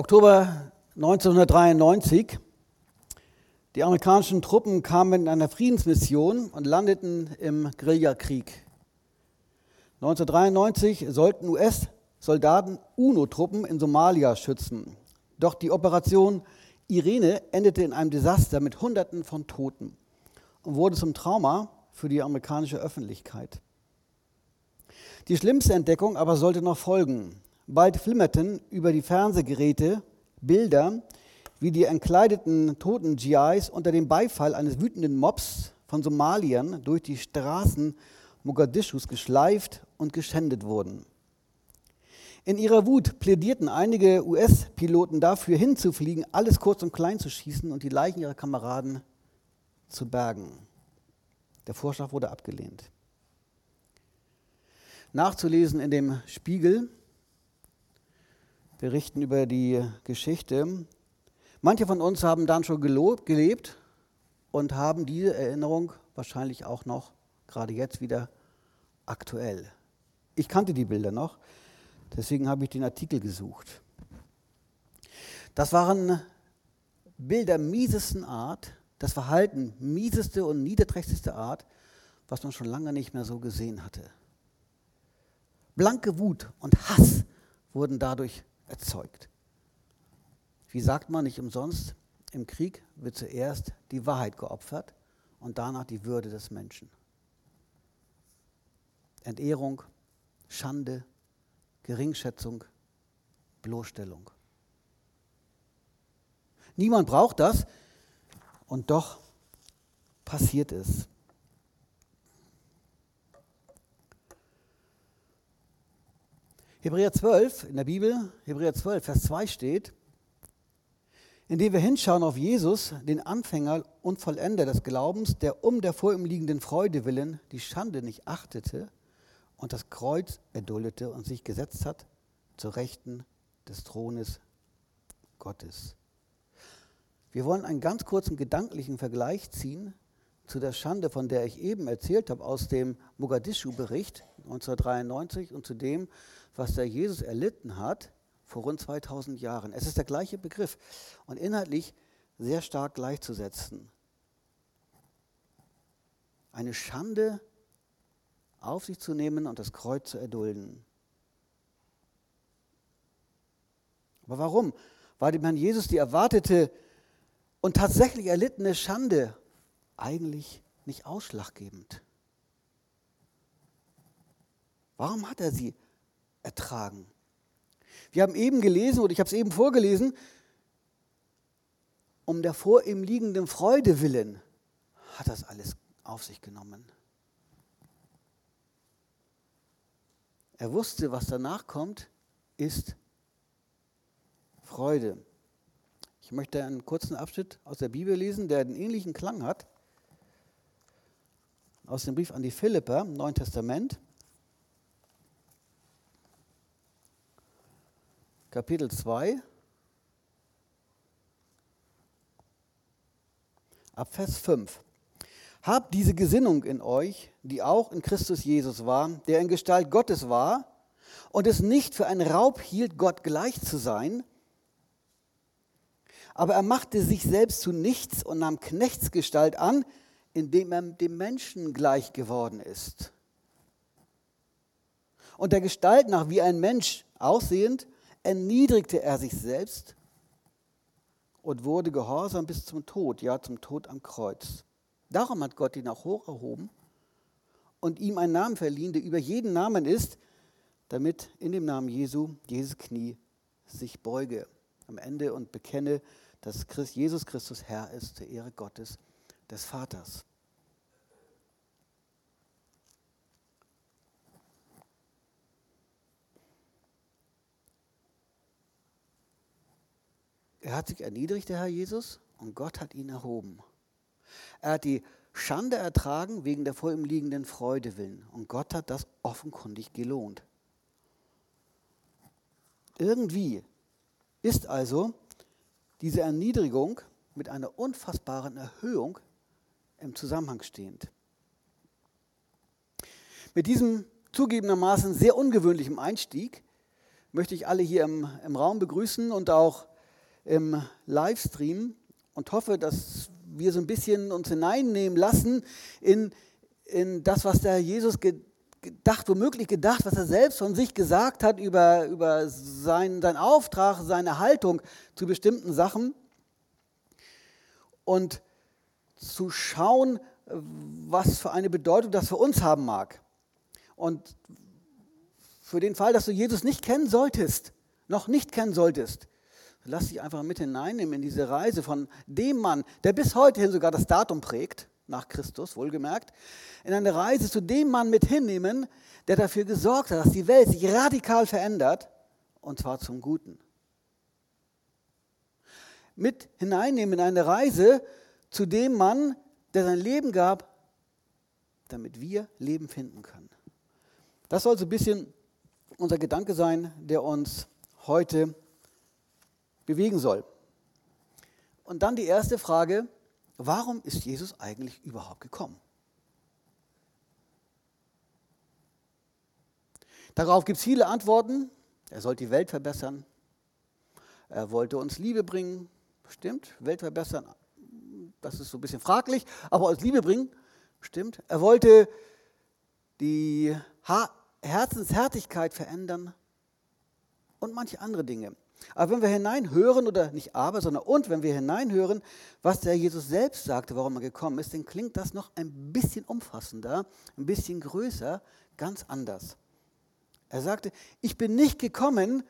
Oktober 1993. Die amerikanischen Truppen kamen in einer Friedensmission und landeten im Guerillakrieg. 1993 sollten US-Soldaten UNO-Truppen in Somalia schützen. Doch die Operation Irene endete in einem Desaster mit Hunderten von Toten und wurde zum Trauma für die amerikanische Öffentlichkeit. Die schlimmste Entdeckung aber sollte noch folgen. Bald flimmerten über die Fernsehgeräte Bilder, wie die entkleideten toten GIs unter dem Beifall eines wütenden Mobs von Somaliern durch die Straßen Mogadishus geschleift und geschändet wurden. In ihrer Wut plädierten einige US-Piloten dafür, hinzufliegen, alles kurz und klein zu schießen und die Leichen ihrer Kameraden zu bergen. Der Vorschlag wurde abgelehnt. Nachzulesen in dem Spiegel, berichten über die Geschichte. Manche von uns haben dann schon gelebt und haben diese Erinnerung wahrscheinlich auch noch gerade jetzt wieder aktuell. Ich kannte die Bilder noch, deswegen habe ich den Artikel gesucht. Das waren Bilder miesesten Art, das Verhalten mieseste und niederträchtigste Art, was man schon lange nicht mehr so gesehen hatte. Blanke Wut und Hass wurden dadurch erzeugt. Wie sagt man nicht umsonst, im Krieg wird zuerst die Wahrheit geopfert und danach die Würde des Menschen. Entehrung, Schande, Geringschätzung, Bloßstellung. Niemand braucht das und doch passiert es. Hebräer 12 in der Bibel, Hebräer 12, Vers 2 steht, indem wir hinschauen auf Jesus, den Anfänger und Vollender des Glaubens, der um der vor ihm liegenden Freude willen die Schande nicht achtete und das Kreuz erduldete und sich gesetzt hat zur Rechten des Thrones Gottes. Wir wollen einen ganz kurzen gedanklichen Vergleich ziehen zu der Schande, von der ich eben erzählt habe, aus dem Mogadischu-Bericht 1993 und zu dem, was der Jesus erlitten hat vor rund 2000 Jahren. Es ist der gleiche Begriff und inhaltlich sehr stark gleichzusetzen. Eine Schande auf sich zu nehmen und das Kreuz zu erdulden. Aber warum? War dem Herrn Jesus die erwartete und tatsächlich erlittene Schande eigentlich nicht ausschlaggebend? Warum hat er sie ertragen. Wir haben eben gelesen, oder ich habe es eben vorgelesen, um der vor ihm liegenden Freude willen hat das alles auf sich genommen. Er wusste, was danach kommt, ist Freude. Ich möchte einen kurzen Abschnitt aus der Bibel lesen, der einen ähnlichen Klang hat. Aus dem Brief an die Philipper, Neuen Testament. Kapitel 2, ab Vers 5. Habt diese Gesinnung in euch, die auch in Christus Jesus war, der in Gestalt Gottes war und es nicht für einen Raub hielt, Gott gleich zu sein, aber er machte sich selbst zu nichts und nahm Knechtsgestalt an, indem er dem Menschen gleich geworden ist. Und der Gestalt nach wie ein Mensch aussehend, erniedrigte er sich selbst und wurde gehorsam bis zum Tod, ja zum Tod am Kreuz. Darum hat Gott ihn auch hoch erhoben und ihm einen Namen verliehen, der über jeden Namen ist, damit in dem Namen Jesu jedes Knie sich beuge am Ende und bekenne, dass Jesus Christus Herr ist, zur Ehre Gottes, des Vaters. Er hat sich erniedrigt, der Herr Jesus, und Gott hat ihn erhoben. Er hat die Schande ertragen wegen der vor ihm liegenden Freude willen. Und Gott hat das offenkundig gelohnt. Irgendwie ist also diese Erniedrigung mit einer unfassbaren Erhöhung im Zusammenhang stehend. Mit diesem zugegebenermaßen sehr ungewöhnlichen Einstieg möchte ich alle hier im, im Raum begrüßen und auch im Livestream und hoffe, dass wir so ein bisschen uns hineinnehmen lassen in, in das, was der Jesus gedacht, womöglich gedacht, was er selbst von sich gesagt hat über, über sein, seinen Auftrag, seine Haltung zu bestimmten Sachen. Und zu schauen, was für eine Bedeutung das für uns haben mag. Und für den Fall, dass du Jesus nicht kennen solltest, noch nicht kennen solltest, lass dich einfach mit hineinnehmen in diese Reise von dem Mann, der bis heute hin sogar das Datum prägt, nach Christus, wohlgemerkt, in eine Reise zu dem Mann mit hinnehmen, der dafür gesorgt hat, dass die Welt sich radikal verändert, und zwar zum Guten. Mit hineinnehmen in eine Reise zu dem Mann, der sein Leben gab, damit wir Leben finden können. Das soll so ein bisschen unser Gedanke sein, der uns heute bewegen soll. Und dann die erste Frage, warum ist Jesus eigentlich überhaupt gekommen? Darauf gibt es viele Antworten. Er sollte die Welt verbessern. Er wollte uns Liebe bringen. Stimmt, Welt verbessern, das ist so ein bisschen fraglich, aber uns Liebe bringen, stimmt. Er wollte die Herzenshärtigkeit verändern und manche andere Dinge. Aber wenn wir hineinhören, oder nicht aber, sondern und, wenn wir hineinhören, was der Jesus selbst sagte, warum er gekommen ist, dann klingt das noch ein bisschen umfassender, ein bisschen größer, ganz anders. Er sagte, ich bin nicht gekommen,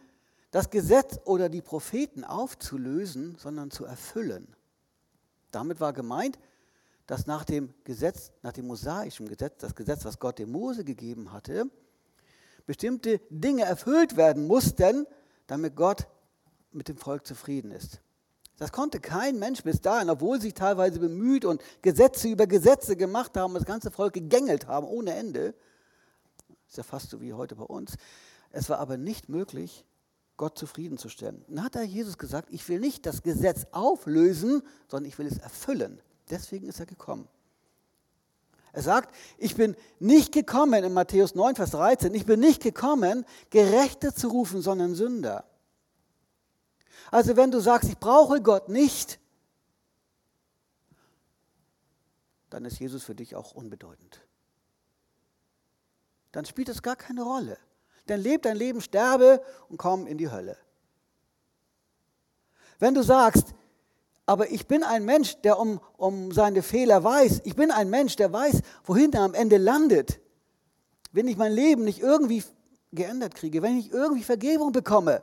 das Gesetz oder die Propheten aufzulösen, sondern zu erfüllen. Damit war gemeint, dass nach dem Gesetz, nach dem mosaischen Gesetz, das Gesetz, was Gott dem Mose gegeben hatte, bestimmte Dinge erfüllt werden mussten, damit Gott mit dem Volk zufrieden ist. Das konnte kein Mensch bis dahin, obwohl sie teilweise bemüht und Gesetze über Gesetze gemacht haben, das ganze Volk gegängelt haben ohne Ende. Ist ja fast so wie heute bei uns. Es war aber nicht möglich, Gott zufriedenzustellen. Dann hat er Jesus gesagt, ich will nicht das Gesetz auflösen, sondern ich will es erfüllen. Deswegen ist er gekommen. Er sagt, ich bin nicht gekommen, in Matthäus 9, Vers 13, ich bin nicht gekommen, Gerechte zu rufen, sondern Sünder. Also wenn du sagst, ich brauche Gott nicht, dann ist Jesus für dich auch unbedeutend. Dann spielt es gar keine Rolle. Denn lebe dein Leben, sterbe und komm in die Hölle. Wenn du sagst, aber ich bin ein Mensch, der um, um seine Fehler weiß, ich bin ein Mensch, der weiß, wohin er am Ende landet, wenn ich mein Leben nicht irgendwie geändert kriege, wenn ich irgendwie Vergebung bekomme,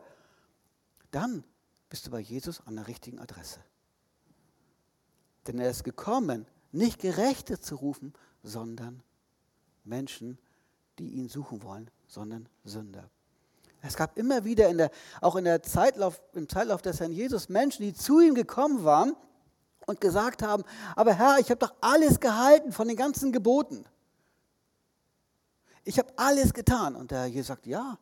dann bist du bei Jesus an der richtigen Adresse. Denn er ist gekommen, nicht Gerechte zu rufen, sondern Menschen, die ihn suchen wollen, sondern Sünder. Es gab immer wieder, in der, auch in der Zeitlauf, im Zeitlauf des Herrn Jesus, Menschen, die zu ihm gekommen waren und gesagt haben, aber Herr, ich habe doch alles gehalten von den ganzen Geboten. Ich habe alles getan. Und der Herr Jesus sagt, ja,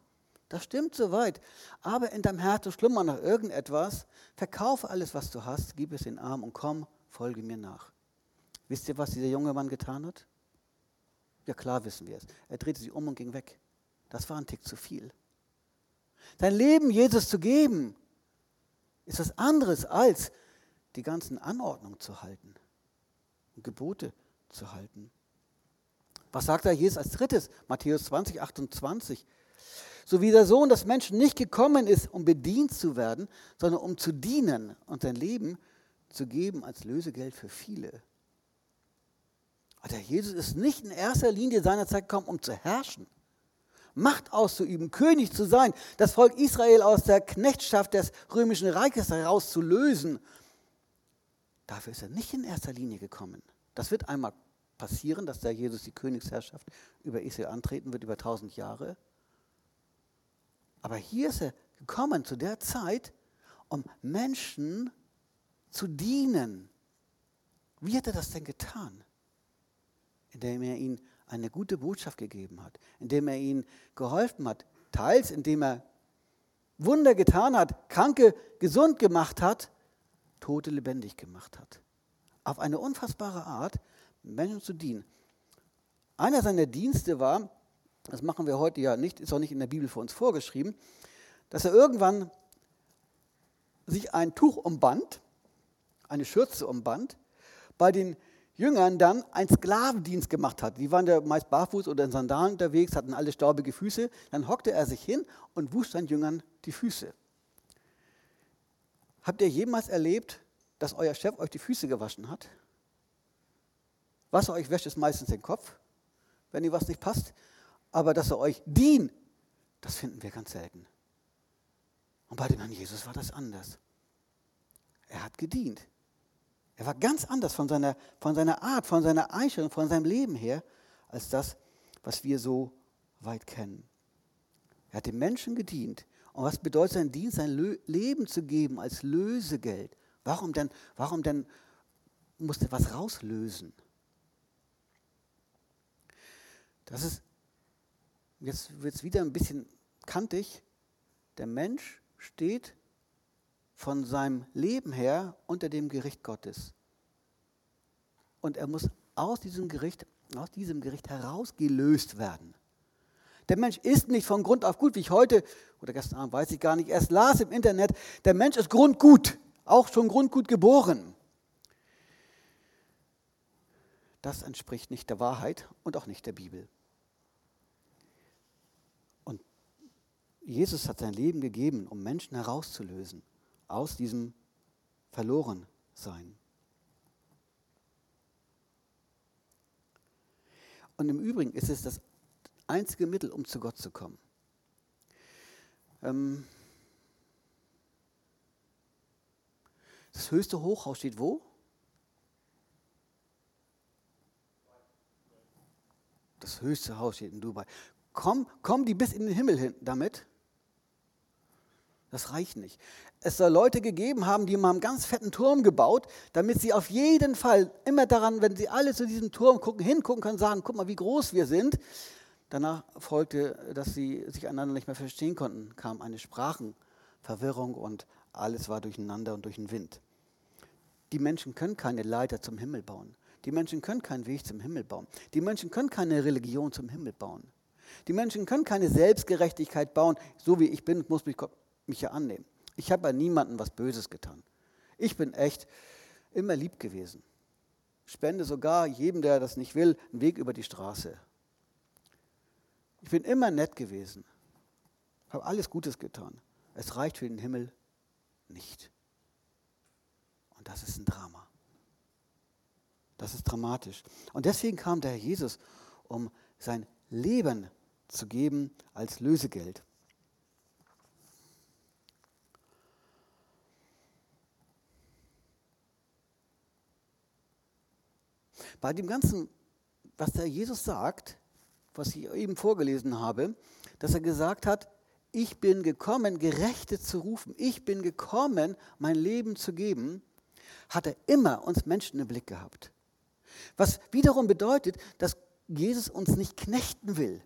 das stimmt soweit. Aber in deinem Herzen schlummert noch irgendetwas. Verkaufe alles, was du hast, gib es den Arm und komm, folge mir nach. Wisst ihr, was dieser junge Mann getan hat? Ja, klar wissen wir es. Er drehte sich um und ging weg. Das war ein Tick zu viel. Dein Leben Jesus zu geben, ist was anderes als die ganzen Anordnungen zu halten und Gebote zu halten. Was sagt da Jesus als drittes? Matthäus 20, 28. So wie der Sohn des Menschen nicht gekommen ist, um bedient zu werden, sondern um zu dienen und sein Leben zu geben als Lösegeld für viele. Der Jesus ist nicht in erster Linie seiner Zeit gekommen, um zu herrschen, Macht auszuüben, König zu sein, das Volk Israel aus der Knechtschaft des römischen Reiches herauszulösen. Dafür ist er nicht in erster Linie gekommen. Das wird einmal passieren, dass der Jesus die Königsherrschaft über Israel antreten wird, über tausend Jahre. Aber hier ist er gekommen zu der Zeit, um Menschen zu dienen. Wie hat er das denn getan? Indem er ihnen eine gute Botschaft gegeben hat, indem er ihnen geholfen hat, teils indem er Wunder getan hat, Kranke gesund gemacht hat, Tote lebendig gemacht hat. Auf eine unfassbare Art Menschen zu dienen. Einer seiner Dienste war, das machen wir heute ja nicht, ist auch nicht in der Bibel für uns vorgeschrieben, dass er irgendwann sich ein Tuch umband, eine Schürze umband, bei den Jüngern dann einen Sklavendienst gemacht hat. Die waren ja meist barfuß oder in Sandalen unterwegs, hatten alle staubige Füße. Dann hockte er sich hin und wusch seinen Jüngern die Füße. Habt ihr jemals erlebt, dass euer Chef euch die Füße gewaschen hat? Was er euch wäscht, ist meistens den Kopf, wenn ihr was nicht passt. Aber dass er euch dient, das finden wir ganz selten. Und bei dem Herrn Jesus war das anders. Er hat gedient. Er war ganz anders von seiner, von seiner Art, von seiner Einstellung, von seinem Leben her, als das, was wir so weit kennen. Er hat den Menschen gedient. Und was bedeutet sein Dienst, sein Leben zu geben als Lösegeld? Warum denn, warum denn musste was rauslösen? Das ist, jetzt wird es wieder ein bisschen kantig. Der Mensch steht von seinem Leben her unter dem Gericht Gottes. Und er muss aus diesem Gericht, aus diesem Gericht herausgelöst werden. Der Mensch ist nicht von Grund auf gut, wie ich heute oder gestern Abend weiß ich gar nicht, erst las im Internet, der Mensch ist grundgut, auch schon grundgut geboren. Das entspricht nicht der Wahrheit und auch nicht der Bibel. Jesus hat sein Leben gegeben, um Menschen herauszulösen aus diesem Verlorensein. Und im Übrigen ist es das einzige Mittel, um zu Gott zu kommen. Ähm das höchste Hochhaus steht wo? Das höchste Haus steht in Dubai. Komm, kommen die bis in den Himmel hin damit? Das reicht nicht. Es soll Leute gegeben haben, die mal einen ganz fetten Turm gebaut, damit sie auf jeden Fall immer daran, wenn sie alle zu diesem Turm gucken, hingucken können, sagen, guck mal, wie groß wir sind. Danach folgte, dass sie sich einander nicht mehr verstehen konnten, kam eine Sprachenverwirrung und alles war durcheinander und durch den Wind. Die Menschen können keine Leiter zum Himmel bauen. Die Menschen können keinen Weg zum Himmel bauen. Die Menschen können keine Religion zum Himmel bauen. Die Menschen können keine Selbstgerechtigkeit bauen. So wie ich bin, muss mich Gott mich ja annehmen. Ich habe bei niemandem was Böses getan. Ich bin echt immer lieb gewesen. Spende sogar jedem, der das nicht will, einen Weg über die Straße. Ich bin immer nett gewesen. Habe alles Gutes getan. Es reicht für den Himmel nicht. Und das ist ein Drama. Das ist dramatisch. Und deswegen kam der Herr Jesus, um sein Leben zu geben als Lösegeld. Bei dem Ganzen, was der Jesus sagt, was ich eben vorgelesen habe, dass er gesagt hat, ich bin gekommen, Gerechte zu rufen, ich bin gekommen, mein Leben zu geben, hat er immer uns Menschen im Blick gehabt. Was wiederum bedeutet, dass Jesus uns nicht knechten will,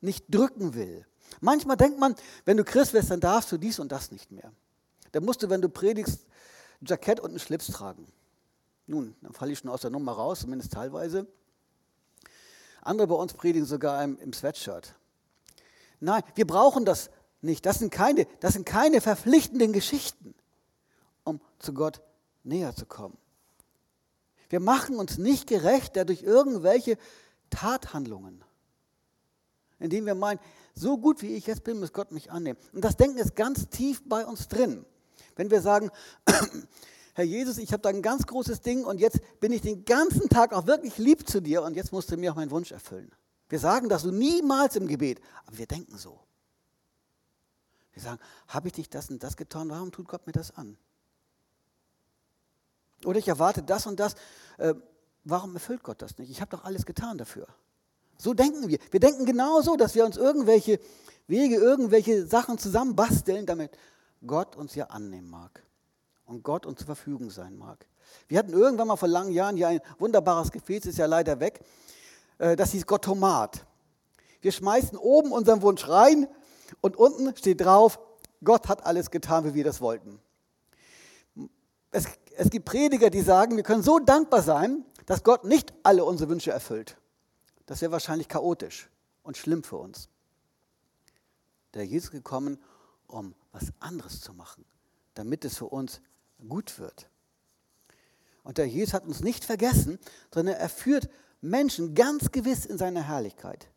nicht drücken will. Manchmal denkt man, wenn du Christ wirst, dann darfst du dies und das nicht mehr. Dann musst du, wenn du predigst, ein Jackett und einen Schlips tragen. Nun, dann falle ich schon aus der Nummer raus, zumindest teilweise. Andere bei uns predigen sogar im, im Sweatshirt. Nein, wir brauchen das nicht. Das sind, keine, das sind keine verpflichtenden Geschichten, um zu Gott näher zu kommen. Wir machen uns nicht gerecht dadurch irgendwelche Tathandlungen, indem wir meinen, so gut wie ich jetzt bin, muss Gott mich annehmen. Und das Denken ist ganz tief bei uns drin. Wenn wir sagen, Herr Jesus, ich habe da ein ganz großes Ding und jetzt bin ich den ganzen Tag auch wirklich lieb zu dir und jetzt musst du mir auch meinen Wunsch erfüllen. Wir sagen das so niemals im Gebet, aber wir denken so. Wir sagen, habe ich dich das und das getan, warum tut Gott mir das an? Oder ich erwarte das und das, äh, warum erfüllt Gott das nicht? Ich habe doch alles getan dafür. So denken wir. Wir denken genauso, dass wir uns irgendwelche Wege, irgendwelche Sachen zusammenbasteln, damit Gott uns ja annehmen mag und Gott uns zur Verfügung sein mag. Wir hatten irgendwann mal vor langen Jahren hier ein wunderbares Gefäß, ist ja leider weg. Äh, das hieß Gottomat. Wir schmeißen oben unseren Wunsch rein und unten steht drauf, Gott hat alles getan, wie wir das wollten. Es, es gibt Prediger, die sagen, wir können so dankbar sein, dass Gott nicht alle unsere Wünsche erfüllt. Das wäre wahrscheinlich chaotisch und schlimm für uns. Der Jesus gekommen, um was anderes zu machen damit es für uns gut wird. Und der Jesus hat uns nicht vergessen, sondern er führt Menschen ganz gewiss in seine Herrlichkeit.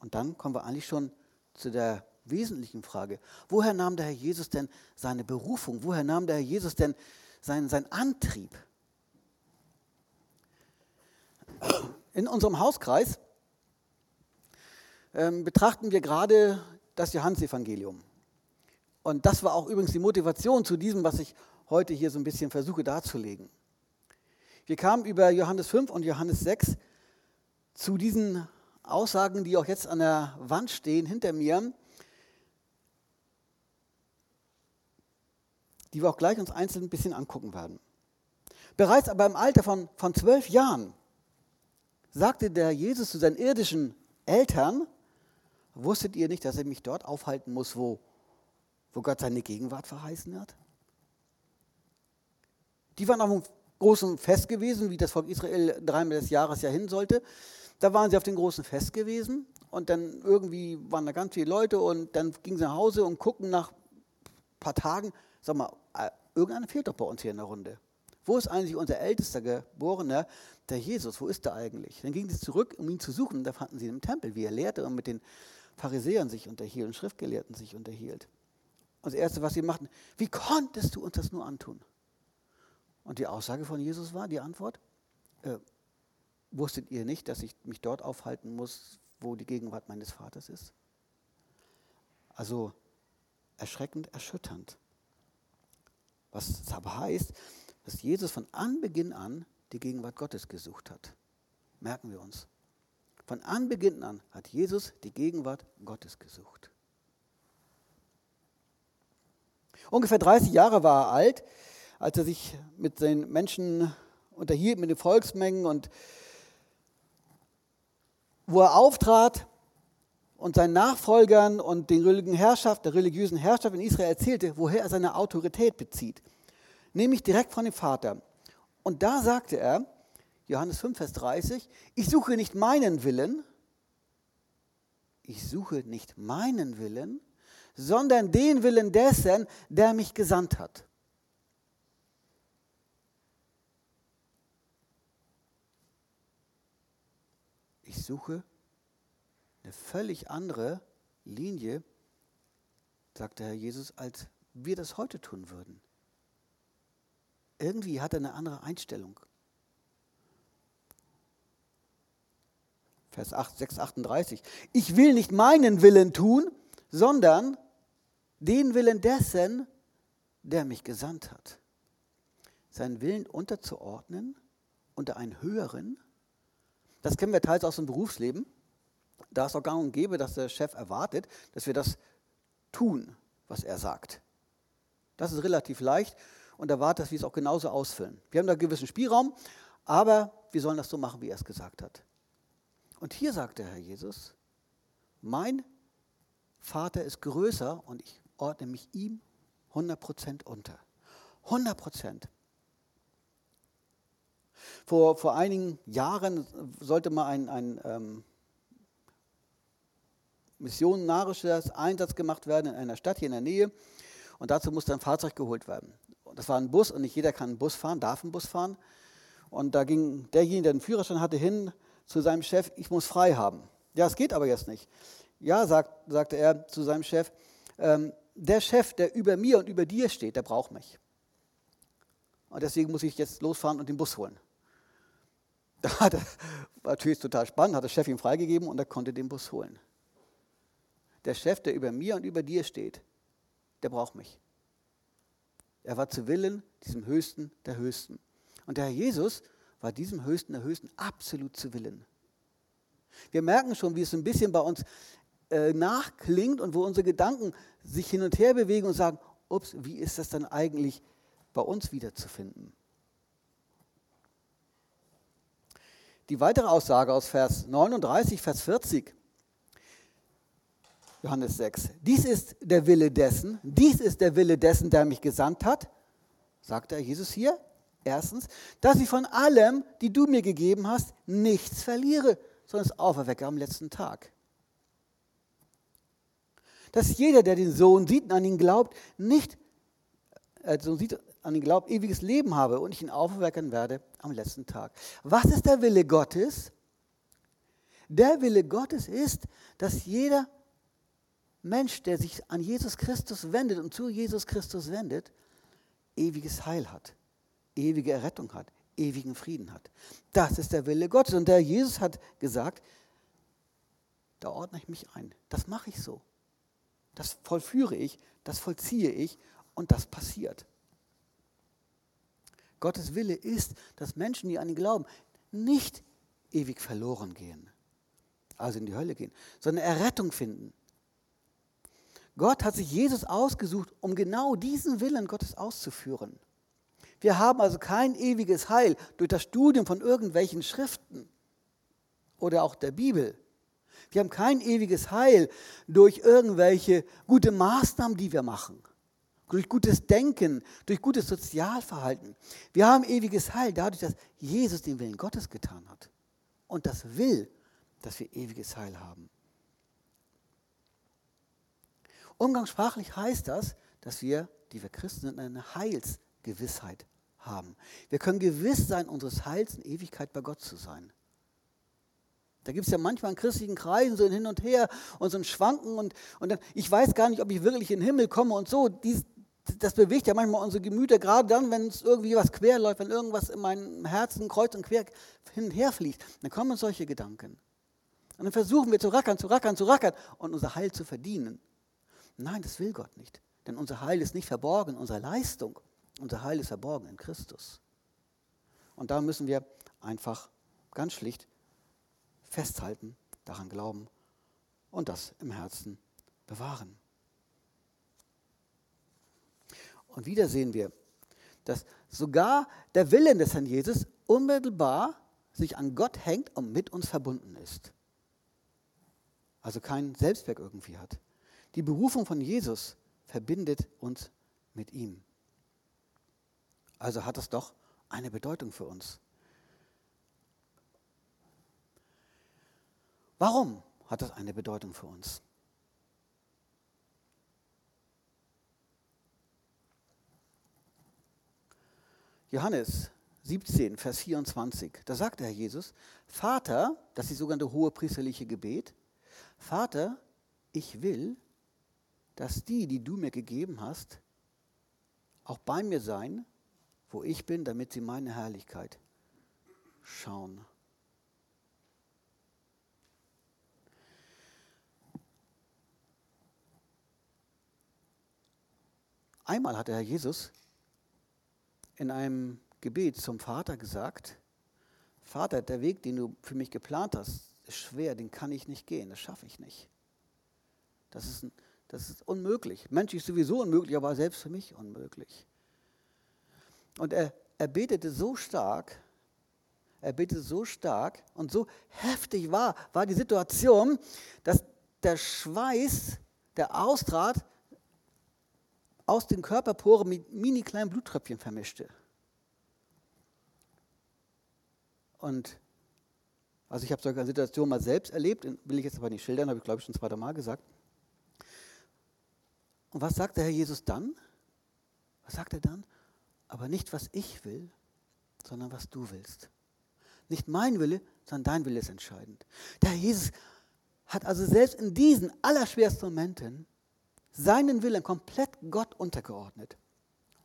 Und dann kommen wir eigentlich schon zu der wesentlichen Frage. Woher nahm der Herr Jesus denn seine Berufung? Woher nahm der Herr Jesus denn seinen, seinen Antrieb? In unserem Hauskreis ähm, betrachten wir gerade das Johannesevangelium. Und das war auch übrigens die Motivation zu diesem, was ich heute hier so ein bisschen versuche darzulegen. Wir kamen über Johannes 5 und Johannes 6 zu diesen Aussagen, die auch jetzt an der Wand stehen hinter mir, die wir auch gleich uns einzeln ein bisschen angucken werden. Bereits aber im Alter von, von zwölf Jahren sagte der Jesus zu seinen irdischen Eltern, wusstet ihr nicht, dass er mich dort aufhalten muss, wo, wo Gott seine Gegenwart verheißen hat? Die waren auf einem großen Fest gewesen, wie das Volk Israel dreimal des Jahres ja hin sollte. Da waren sie auf dem großen Fest gewesen und dann irgendwie waren da ganz viele Leute und dann gingen sie nach Hause und gucken nach ein paar Tagen, sag mal, äh, irgendeiner fehlt doch bei uns hier in der Runde. Wo ist eigentlich unser ältester Geborener, der Jesus? Wo ist er eigentlich? Dann gingen sie zurück, um ihn zu suchen. Da fanden sie ihn im Tempel, wie er lehrte und mit den Pharisäern sich unterhielt und Schriftgelehrten sich unterhielt. Und das Erste, was sie machten, wie konntest du uns das nur antun? Und die Aussage von Jesus war, die Antwort, äh, wusstet ihr nicht, dass ich mich dort aufhalten muss, wo die Gegenwart meines Vaters ist? Also erschreckend, erschütternd. Was es aber heißt, dass Jesus von Anbeginn an die Gegenwart Gottes gesucht hat. Merken wir uns. Von Anbeginn an hat Jesus die Gegenwart Gottes gesucht. Ungefähr 30 Jahre war er alt, als er sich mit den Menschen unterhielt, mit den Volksmengen und wo er auftrat und seinen Nachfolgern und den religiösen Herrschaft, der religiösen Herrschaft in Israel erzählte, woher er seine Autorität bezieht. Nämlich direkt von dem Vater. Und da sagte er, Johannes 5, Vers 30, ich suche nicht meinen Willen, ich suche nicht meinen Willen, sondern den Willen dessen, der mich gesandt hat. Ich suche eine völlig andere Linie, sagte Herr Jesus, als wir das heute tun würden. Irgendwie hat er eine andere Einstellung. Vers 8, 6, 38. Ich will nicht meinen Willen tun, sondern den Willen dessen, der mich gesandt hat. Seinen Willen unterzuordnen unter einen höheren, das kennen wir teils aus dem Berufsleben. Da ist auch gang und gäbe, dass der Chef erwartet, dass wir das tun, was er sagt. Das ist relativ leicht und erwartet, dass wir es auch genauso ausfüllen. Wir haben da einen gewissen Spielraum, aber wir sollen das so machen, wie er es gesagt hat. Und hier sagt der Herr Jesus, mein Vater ist größer und ich ordne mich ihm 100% unter. 100%. Vor, vor einigen Jahren sollte mal ein, ein ähm, missionarischer Einsatz gemacht werden in einer Stadt hier in der Nähe. Und dazu musste ein Fahrzeug geholt werden. Das war ein Bus und nicht jeder kann einen Bus fahren, darf einen Bus fahren. Und da ging derjenige, der den Führerschein hatte, hin zu seinem Chef, ich muss frei haben. Ja, es geht aber jetzt nicht. Ja, sagt, sagte er zu seinem Chef, ähm, der Chef, der über mir und über dir steht, der braucht mich. Und deswegen muss ich jetzt losfahren und den Bus holen. Da hat er, war natürlich total spannend, hat der Chef ihm freigegeben und er konnte den Bus holen. Der Chef, der über mir und über dir steht, der braucht mich. Er war zu Willen diesem Höchsten der Höchsten. Und der Herr Jesus war diesem Höchsten der Höchsten absolut zu Willen. Wir merken schon, wie es ein bisschen bei uns äh, nachklingt und wo unsere Gedanken sich hin und her bewegen und sagen, ups, wie ist das dann eigentlich bei uns wiederzufinden? Die weitere Aussage aus Vers 39, Vers 40, Johannes 6. Dies ist der Wille dessen, dies ist der Wille dessen, der mich gesandt hat, sagt er Jesus hier. Erstens, dass ich von allem, die du mir gegeben hast, nichts verliere, sondern es auferwecke am letzten Tag. Dass jeder, der den Sohn sieht und an ihn glaubt, nicht, äh, sieht, an ihn glaubt, ewiges Leben habe und ich ihn aufwecken werde am letzten Tag. Was ist der Wille Gottes? Der Wille Gottes ist, dass jeder Mensch, der sich an Jesus Christus wendet und zu Jesus Christus wendet, ewiges Heil hat, ewige Errettung hat, ewigen Frieden hat. Das ist der Wille Gottes. Und der Jesus hat gesagt, da ordne ich mich ein. Das mache ich so. Das vollführe ich, das vollziehe ich und das passiert. Gottes Wille ist, dass Menschen, die an ihn glauben, nicht ewig verloren gehen, also in die Hölle gehen, sondern Errettung finden. Gott hat sich Jesus ausgesucht, um genau diesen Willen Gottes auszuführen. Wir haben also kein ewiges Heil durch das Studium von irgendwelchen Schriften oder auch der Bibel. Wir haben kein ewiges Heil durch irgendwelche gute Maßnahmen, die wir machen, durch gutes Denken, durch gutes Sozialverhalten. Wir haben ewiges Heil dadurch, dass Jesus den Willen Gottes getan hat. Und das will, dass wir ewiges Heil haben. Umgangssprachlich heißt das, dass wir, die wir Christen sind, eine Heilsgewissheit haben. Wir können gewiss sein, unseres Heils in Ewigkeit bei Gott zu sein. Da gibt es ja manchmal in christlichen Kreisen so ein Hin und Her und so ein Schwanken und, und dann, ich weiß gar nicht, ob ich wirklich in den Himmel komme und so. Dies, das bewegt ja manchmal unsere Gemüter, gerade dann, wenn es irgendwie was quer läuft, wenn irgendwas in meinem Herzen kreuz und quer hin und her fließt, dann kommen solche Gedanken. Und dann versuchen wir zu rackern, zu rackern, zu rackern und unser Heil zu verdienen. Nein, das will Gott nicht. Denn unser Heil ist nicht verborgen in unserer Leistung. Unser Heil ist verborgen in Christus. Und da müssen wir einfach ganz schlicht festhalten, daran glauben und das im Herzen bewahren. Und wieder sehen wir, dass sogar der Willen des Herrn Jesus unmittelbar sich an Gott hängt und mit uns verbunden ist. Also kein Selbstwerk irgendwie hat. Die Berufung von Jesus verbindet uns mit ihm. Also hat es doch eine Bedeutung für uns. Warum hat das eine Bedeutung für uns? Johannes 17, Vers 24, da sagt Herr Jesus, Vater, das ist die sogenannte hohe priesterliche Gebet, Vater, ich will, dass die, die du mir gegeben hast, auch bei mir sein, wo ich bin, damit sie meine Herrlichkeit schauen. Einmal hat der Herr Jesus in einem Gebet zum Vater gesagt, Vater, der Weg, den du für mich geplant hast, ist schwer, den kann ich nicht gehen, das schaffe ich nicht. Das ist, das ist unmöglich. Menschlich sowieso unmöglich, aber selbst für mich unmöglich. Und er, er betete so stark, er betete so stark und so heftig war, war die Situation, dass der Schweiß, der austrat, aus den Körperporen mit mini kleinen Bluttröpfchen vermischte. Und also ich habe solche Situationen mal selbst erlebt, will ich jetzt aber nicht schildern, habe ich glaube ich schon zwei Mal gesagt. Und was sagt der Herr Jesus dann? Was sagt er dann? Aber nicht, was ich will, sondern was du willst. Nicht mein Wille, sondern dein Wille ist entscheidend. Der Herr Jesus hat also selbst in diesen allerschwersten Momenten seinen Willen komplett Gott untergeordnet.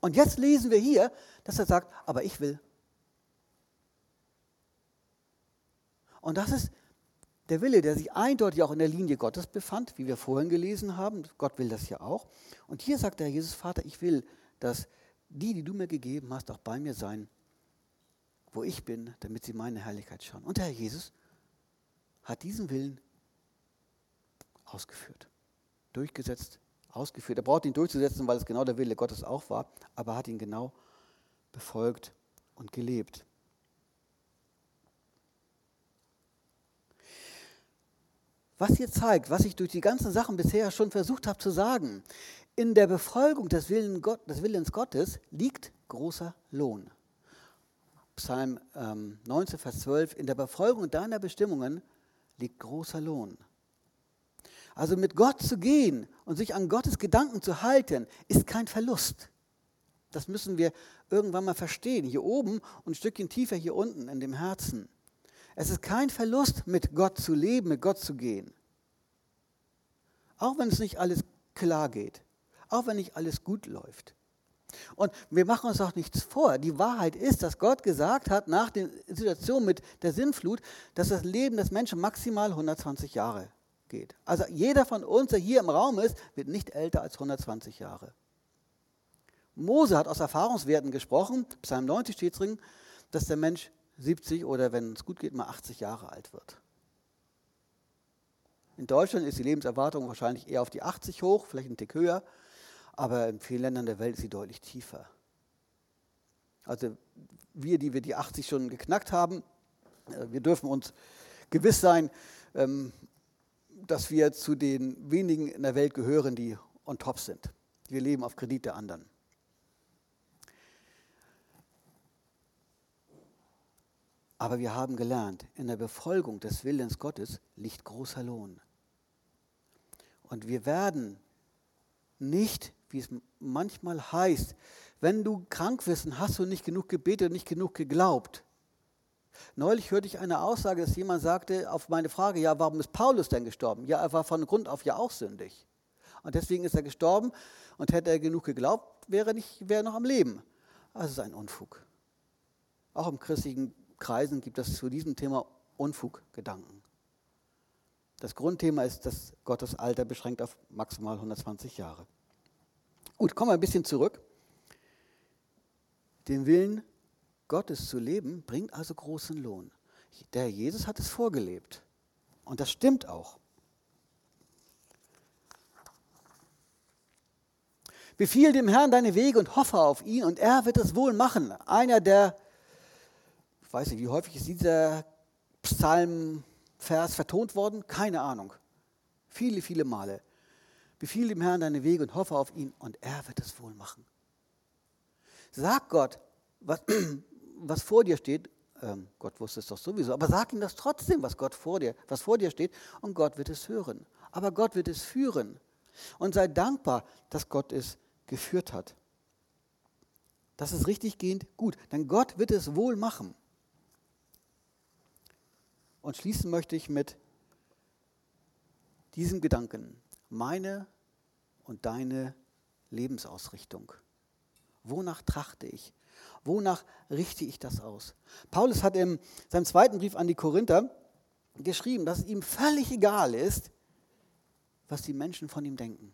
Und jetzt lesen wir hier, dass er sagt, aber ich will. Und das ist der Wille, der sich eindeutig auch in der Linie Gottes befand, wie wir vorhin gelesen haben. Gott will das ja auch. Und hier sagt der Jesus, Vater, ich will, dass die, die du mir gegeben hast, auch bei mir sein, wo ich bin, damit sie meine Herrlichkeit schauen. Und der Herr Jesus hat diesen Willen ausgeführt, durchgesetzt, ausgeführt. Er braucht ihn durchzusetzen, weil es genau der Wille Gottes auch war, aber er hat ihn genau befolgt und gelebt. Was hier zeigt, was ich durch die ganzen Sachen bisher schon versucht habe zu sagen, in der Befolgung des, Willen Gott, des Willens Gottes liegt großer Lohn. Psalm ähm, 19, Vers 12, in der Befolgung deiner Bestimmungen liegt großer Lohn. Also mit Gott zu gehen und sich an Gottes Gedanken zu halten, ist kein Verlust. Das müssen wir irgendwann mal verstehen, hier oben und ein Stückchen tiefer hier unten in dem Herzen. Es ist kein Verlust, mit Gott zu leben, mit Gott zu gehen. Auch wenn es nicht alles klar geht, auch wenn nicht alles gut läuft. Und wir machen uns auch nichts vor. Die Wahrheit ist, dass Gott gesagt hat, nach der Situation mit der Sinnflut, dass das Leben des Menschen maximal 120 Jahre geht. Also jeder von uns, der hier im Raum ist, wird nicht älter als 120 Jahre. Mose hat aus Erfahrungswerten gesprochen, Psalm 90 steht drin, dass der Mensch 70 oder wenn es gut geht, mal 80 Jahre alt wird. In Deutschland ist die Lebenserwartung wahrscheinlich eher auf die 80 hoch, vielleicht ein Tick höher aber in vielen Ländern der Welt ist sie deutlich tiefer. Also wir, die wir die 80 schon geknackt haben, äh, wir dürfen uns gewiss sein, ähm, dass wir zu den wenigen in der Welt gehören, die on top sind. Wir leben auf Kredit der anderen. Aber wir haben gelernt, in der Befolgung des Willens Gottes liegt großer Lohn. Und wir werden nicht wie es manchmal heißt, wenn du krank wirst, hast du nicht genug gebetet und nicht genug geglaubt. Neulich hörte ich eine Aussage, dass jemand sagte auf meine Frage, ja, warum ist Paulus denn gestorben? Ja, er war von Grund auf ja auch sündig. Und deswegen ist er gestorben und hätte er genug geglaubt, wäre er nicht, wäre noch am Leben. Das ist ein Unfug. Auch im christlichen Kreisen gibt es zu diesem Thema Unfuggedanken. Das Grundthema ist, dass Gottes Alter beschränkt auf maximal 120 Jahre. Gut, kommen wir ein bisschen zurück. Den Willen Gottes zu leben, bringt also großen Lohn. Der Jesus hat es vorgelebt. Und das stimmt auch. Befiehl dem Herrn deine Wege und hoffe auf ihn und er wird es wohl machen. Einer der, ich weiß nicht, wie häufig ist dieser Psalmvers vertont worden? Keine Ahnung. Viele, viele Male. Befiehl dem Herrn deine Wege und hoffe auf ihn und er wird es wohl machen. Sag Gott, was, was vor dir steht. Ähm, Gott wusste es doch sowieso, aber sag ihm das trotzdem, was Gott vor dir, was vor dir steht und Gott wird es hören. Aber Gott wird es führen. Und sei dankbar, dass Gott es geführt hat. Das ist richtig gehend gut, denn Gott wird es wohl machen. Und schließen möchte ich mit diesem Gedanken. Meine und deine Lebensausrichtung. Wonach trachte ich? Wonach richte ich das aus? Paulus hat in seinem zweiten Brief an die Korinther geschrieben, dass es ihm völlig egal ist, was die Menschen von ihm denken.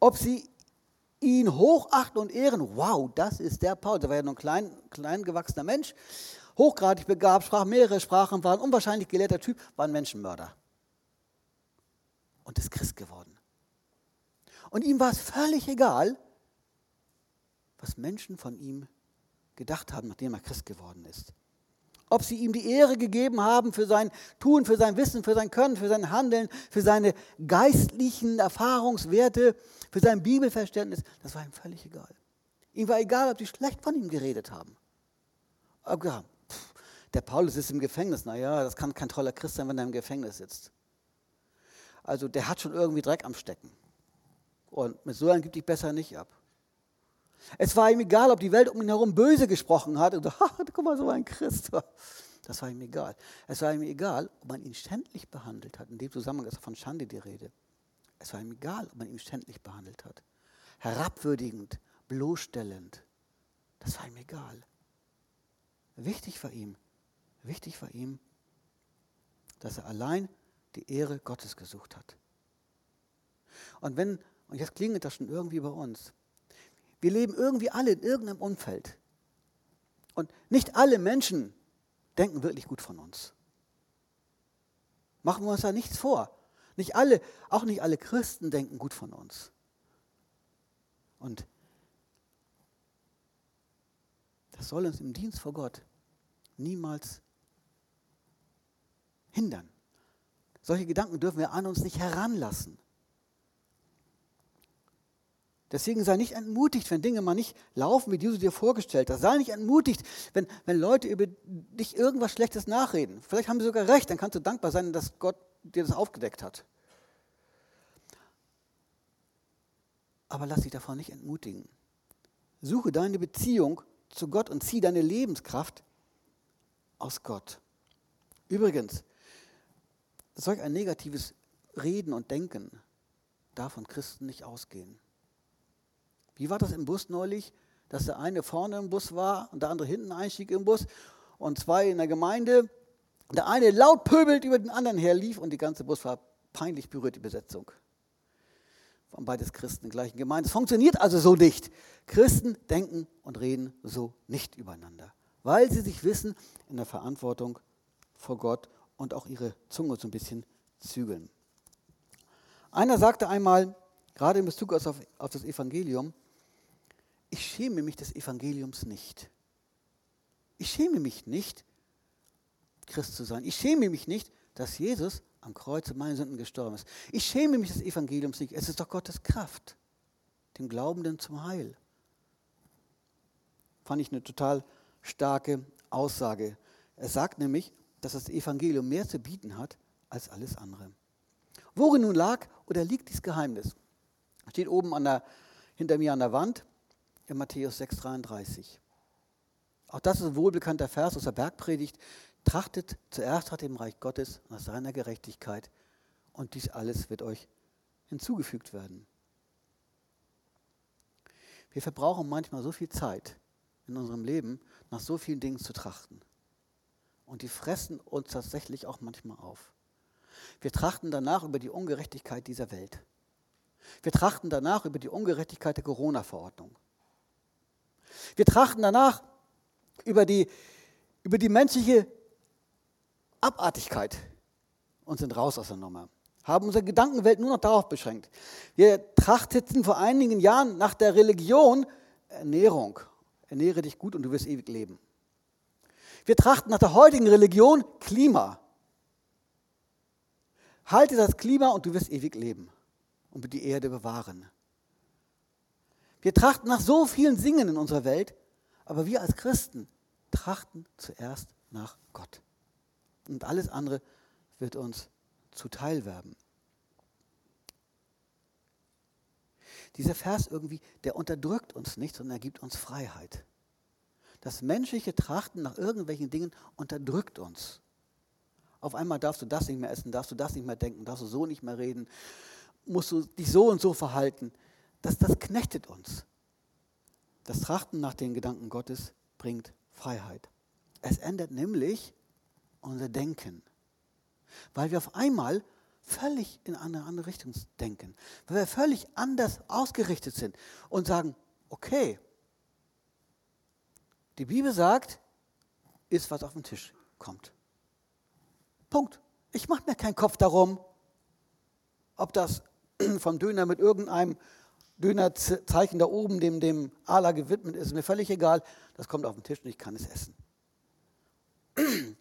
Ob sie ihn hochachten und ehren, wow, das ist der Paulus. Er war ja nur ein klein, klein gewachsener Mensch, hochgradig begabt, sprach mehrere Sprachen, war ein unwahrscheinlich gelehrter Typ, war ein Menschenmörder. Und ist Christ geworden. Und ihm war es völlig egal, was Menschen von ihm gedacht haben, nachdem er Christ geworden ist. Ob sie ihm die Ehre gegeben haben für sein Tun, für sein Wissen, für sein Können, für sein Handeln, für seine geistlichen Erfahrungswerte, für sein Bibelverständnis, das war ihm völlig egal. Ihm war egal, ob sie schlecht von ihm geredet haben. Aber, pff, der Paulus ist im Gefängnis, naja, das kann kein toller Christ sein, wenn er im Gefängnis sitzt. Also der hat schon irgendwie Dreck am Stecken. Und mit so einem gibt dich besser nicht ab. Es war ihm egal, ob die Welt um ihn herum böse gesprochen hat so, guck mal, so ein Christ. Das war ihm egal. Es war ihm egal, ob man ihn schändlich behandelt hat. In dem Zusammenhang ist von Schande die Rede. Es war ihm egal, ob man ihn schändlich behandelt hat. Herabwürdigend, bloßstellend. Das war ihm egal. Wichtig war ihm, wichtig war ihm, dass er allein die Ehre Gottes gesucht hat. Und wenn und jetzt klingelt das schon irgendwie bei uns. Wir leben irgendwie alle in irgendeinem Umfeld. Und nicht alle Menschen denken wirklich gut von uns. Machen wir uns da nichts vor. Nicht alle, auch nicht alle Christen denken gut von uns. Und das soll uns im Dienst vor Gott niemals hindern. Solche Gedanken dürfen wir an uns nicht heranlassen. Deswegen sei nicht entmutigt, wenn Dinge mal nicht laufen, wie du dir vorgestellt hast. Sei nicht entmutigt, wenn, wenn Leute über dich irgendwas Schlechtes nachreden. Vielleicht haben sie sogar recht, dann kannst du dankbar sein, dass Gott dir das aufgedeckt hat. Aber lass dich davon nicht entmutigen. Suche deine Beziehung zu Gott und zieh deine Lebenskraft aus Gott. Übrigens, solch ein negatives Reden und Denken darf von Christen nicht ausgehen. Wie war das im Bus neulich, dass der eine vorne im Bus war und der andere hinten einstieg im Bus und zwei in der Gemeinde, der eine laut pöbelt über den anderen herlief und die ganze Bus war peinlich berührt, die Besetzung. Von beides Christen gleichen Gemeinden. Es funktioniert also so nicht. Christen denken und reden so nicht übereinander, weil sie sich wissen in der Verantwortung vor Gott und auch ihre Zunge so ein bisschen zügeln. Einer sagte einmal, gerade in Bezug auf, auf das Evangelium, ich schäme mich des Evangeliums nicht. Ich schäme mich nicht, Christ zu sein. Ich schäme mich nicht, dass Jesus am Kreuz meine Sünden gestorben ist. Ich schäme mich des Evangeliums nicht. Es ist doch Gottes Kraft, dem Glaubenden zum Heil. Fand ich eine total starke Aussage. Er sagt nämlich, dass das Evangelium mehr zu bieten hat als alles andere. Worin nun lag oder liegt dieses Geheimnis? Steht oben an der, hinter mir an der Wand in Matthäus 6,33. Auch das ist ein wohlbekannter Vers aus der Bergpredigt. Trachtet zuerst nach dem Reich Gottes, nach seiner Gerechtigkeit, und dies alles wird euch hinzugefügt werden. Wir verbrauchen manchmal so viel Zeit in unserem Leben, nach so vielen Dingen zu trachten. Und die fressen uns tatsächlich auch manchmal auf. Wir trachten danach über die Ungerechtigkeit dieser Welt. Wir trachten danach über die Ungerechtigkeit der Corona-Verordnung. Wir trachten danach über die, über die menschliche Abartigkeit und sind raus aus der Nummer. Haben unsere Gedankenwelt nur noch darauf beschränkt. Wir trachteten vor einigen Jahren nach der Religion Ernährung. Ernähre dich gut und du wirst ewig leben. Wir trachten nach der heutigen Religion Klima. Halte das Klima und du wirst ewig leben und die Erde bewahren. Wir trachten nach so vielen Singen in unserer Welt, aber wir als Christen trachten zuerst nach Gott. Und alles andere wird uns zuteil werden. Dieser Vers irgendwie, der unterdrückt uns nicht, sondern er gibt uns Freiheit. Das menschliche Trachten nach irgendwelchen Dingen unterdrückt uns. Auf einmal darfst du das nicht mehr essen, darfst du das nicht mehr denken, darfst du so nicht mehr reden, musst du dich so und so verhalten. Das, das knechtet uns. Das Trachten nach den Gedanken Gottes bringt Freiheit. Es ändert nämlich unser Denken, weil wir auf einmal völlig in eine andere Richtung denken, weil wir völlig anders ausgerichtet sind und sagen, okay, die Bibel sagt, ist was auf den Tisch kommt. Punkt. Ich mache mir keinen Kopf darum, ob das vom Döner mit irgendeinem Dönerzeichen da oben dem, dem Allah gewidmet ist, mir völlig egal. Das kommt auf den Tisch und ich kann es essen.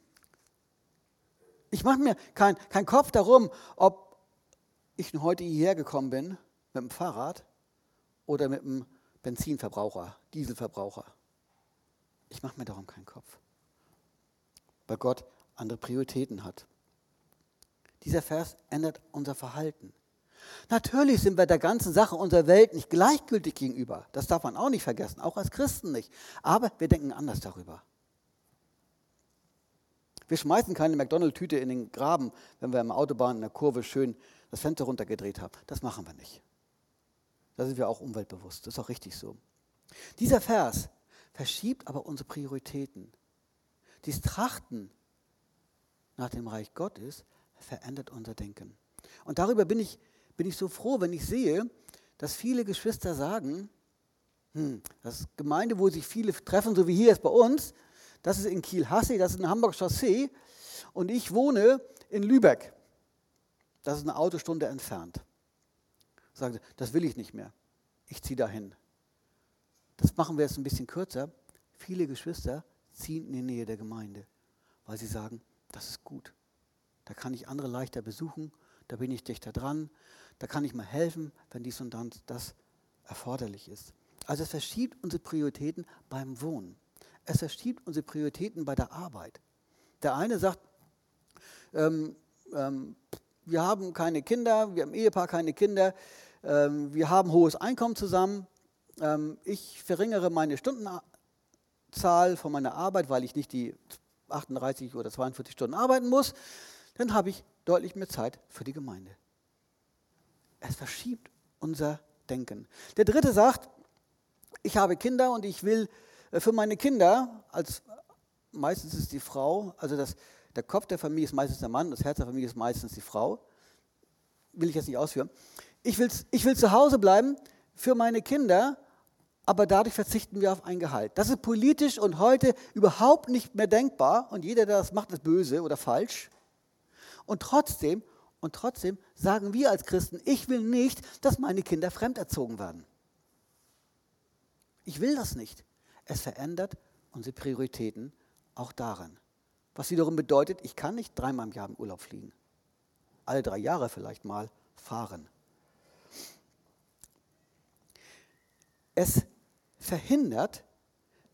Ich mache mir keinen kein Kopf darum, ob ich heute hierher gekommen bin mit dem Fahrrad oder mit dem Benzinverbraucher, Dieselverbraucher. Ich mache mir darum keinen Kopf, weil Gott andere Prioritäten hat. Dieser Vers ändert unser Verhalten. Natürlich sind wir der ganzen Sache unserer Welt nicht gleichgültig gegenüber. Das darf man auch nicht vergessen, auch als Christen nicht. Aber wir denken anders darüber. Wir schmeißen keine McDonald-Tüte in den Graben, wenn wir im Autobahn in der Kurve schön das Fenster runtergedreht haben. Das machen wir nicht. Da sind wir auch umweltbewusst. Das ist auch richtig so. Dieser Vers verschiebt aber unsere Prioritäten. Dies Trachten nach dem Reich Gottes verändert unser Denken. Und darüber bin ich, bin ich so froh, wenn ich sehe, dass viele Geschwister sagen, hm, das Gemeinde, wo sich viele treffen, so wie hier ist bei uns, das ist in Kiel-Hassig, das ist in Hamburg-Chaussee und ich wohne in Lübeck. Das ist eine Autostunde entfernt. Sagen sie, das will ich nicht mehr. Ich ziehe dahin. Das machen wir jetzt ein bisschen kürzer. Viele Geschwister ziehen in die Nähe der Gemeinde, weil sie sagen, das ist gut. Da kann ich andere leichter besuchen, da bin ich dichter dran, da kann ich mal helfen, wenn dies und dann das erforderlich ist. Also es verschiebt unsere Prioritäten beim Wohnen. Es verschiebt unsere Prioritäten bei der Arbeit. Der eine sagt, ähm, ähm, wir haben keine Kinder, wir haben Ehepaar keine Kinder, ähm, wir haben hohes Einkommen zusammen, ähm, ich verringere meine Stundenzahl von meiner Arbeit, weil ich nicht die 38 oder 42 Stunden arbeiten muss, dann habe ich deutlich mehr Zeit für die Gemeinde. Es verschiebt unser Denken. Der dritte sagt, ich habe Kinder und ich will äh, für meine Kinder, als meistens ist die Frau, also das, der Kopf der Familie ist meistens der Mann, das Herz der Familie ist meistens die Frau, will ich jetzt nicht ausführen. Ich will, ich will zu Hause bleiben für meine Kinder, aber dadurch verzichten wir auf ein Gehalt. Das ist politisch und heute überhaupt nicht mehr denkbar und jeder, der das macht, ist böse oder falsch. Und trotzdem, und trotzdem sagen wir als Christen, ich will nicht, dass meine Kinder fremderzogen werden. Ich will das nicht. Es verändert unsere Prioritäten auch darin. Was wiederum bedeutet, ich kann nicht dreimal im Jahr im Urlaub fliegen. Alle drei Jahre vielleicht mal fahren. Es verhindert,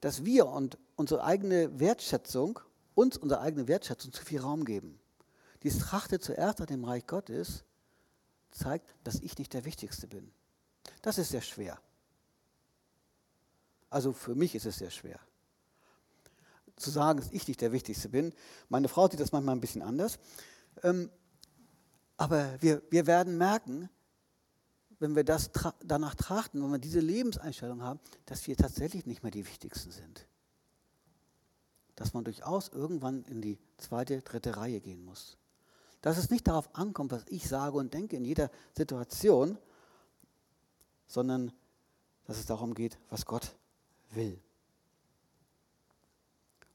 dass wir und unsere eigene Wertschätzung, uns unsere eigene Wertschätzung zu viel Raum geben. Dies Trachte zuerst nach dem Reich Gottes zeigt, dass ich nicht der Wichtigste bin. Das ist sehr schwer. Also für mich ist es sehr schwer. Zu sagen, dass ich nicht der Wichtigste bin. Meine Frau sieht das manchmal ein bisschen anders. Ähm, aber wir, wir werden merken, wenn wir das tra danach trachten, wenn wir diese Lebenseinstellung haben, dass wir tatsächlich nicht mehr die Wichtigsten sind. Dass man durchaus irgendwann in die zweite, dritte Reihe gehen muss. Dass es nicht darauf ankommt, was ich sage und denke in jeder Situation, sondern dass es darum geht, was Gott will.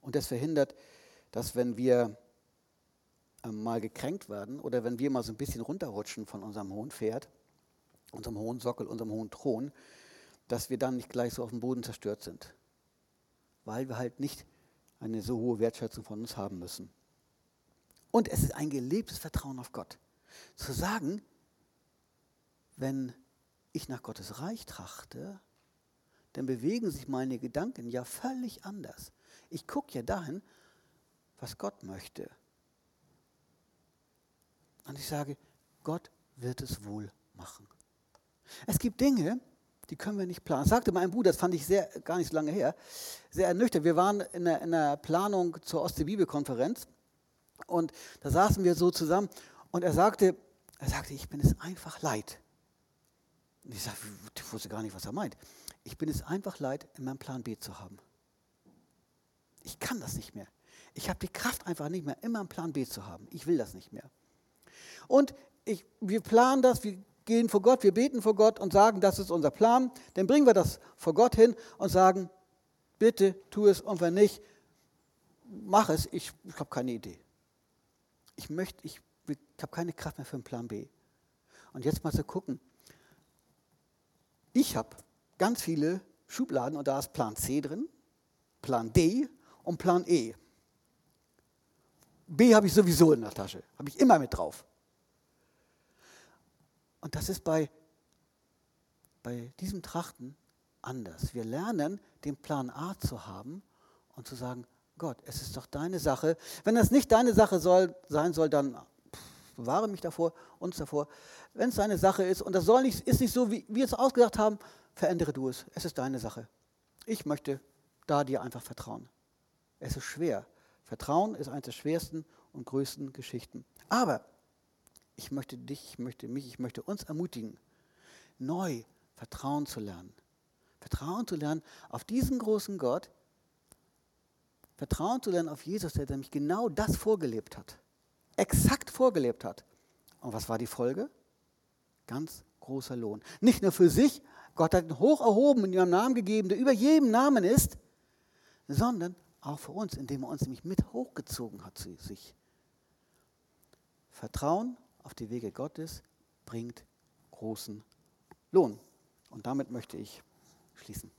Und das verhindert, dass wenn wir ähm, mal gekränkt werden oder wenn wir mal so ein bisschen runterrutschen von unserem hohen Pferd, unserem hohen Sockel, unserem hohen Thron, dass wir dann nicht gleich so auf dem Boden zerstört sind, weil wir halt nicht eine so hohe Wertschätzung von uns haben müssen. Und es ist ein gelebtes Vertrauen auf Gott. Zu sagen, wenn ich nach Gottes Reich trachte, dann bewegen sich meine Gedanken ja völlig anders. Ich gucke ja dahin, was Gott möchte. Und ich sage, Gott wird es wohl machen. Es gibt Dinge, die können wir nicht planen. Sagte mein Bruder, das fand ich sehr, gar nicht so lange her, sehr ernüchternd. Wir waren in einer, in einer Planung zur Ostsee-Bibelkonferenz und da saßen wir so zusammen und er sagte, er sagte, ich bin es einfach leid. Und ich sagte, ich wusste gar nicht, was er meint. Ich bin es einfach leid, in meinem Plan B zu haben. Ich kann das nicht mehr. Ich habe die Kraft einfach nicht mehr, immer einen Plan B zu haben. Ich will das nicht mehr. Und ich, wir planen das, wir gehen vor Gott, wir beten vor Gott und sagen, das ist unser Plan. Dann bringen wir das vor Gott hin und sagen, bitte tu es und wenn nicht, mach es. Ich, ich habe keine Idee. Ich möchte, ich, ich habe keine Kraft mehr für einen Plan B. Und jetzt mal zu gucken. Ich habe ganz viele Schubladen und da ist Plan C drin, Plan D und Plan E. B habe ich sowieso in der Tasche, habe ich immer mit drauf. Und das ist bei, bei diesem Trachten anders. Wir lernen, den Plan A zu haben und zu sagen, Gott, es ist doch deine Sache. Wenn das nicht deine Sache soll, sein soll, dann bewahre mich davor, uns davor. Wenn es deine Sache ist und das soll nicht, ist nicht so, wie wir es ausgedacht haben, verändere du es. Es ist deine Sache. Ich möchte da dir einfach vertrauen. Es ist schwer. Vertrauen ist eines der schwersten und größten Geschichten. Aber ich möchte dich, ich möchte mich, ich möchte uns ermutigen, neu Vertrauen zu lernen. Vertrauen zu lernen auf diesen großen Gott. Vertrauen zu lernen auf Jesus, der nämlich genau das vorgelebt hat. Exakt vorgelebt hat. Und was war die Folge? Ganz großer Lohn. Nicht nur für sich, Gott hat ihn hoch erhoben und ihm einen Namen gegeben, der über jedem Namen ist, sondern auch für uns, indem er uns nämlich mit hochgezogen hat zu sich. Vertrauen auf die Wege Gottes bringt großen Lohn. Und damit möchte ich schließen.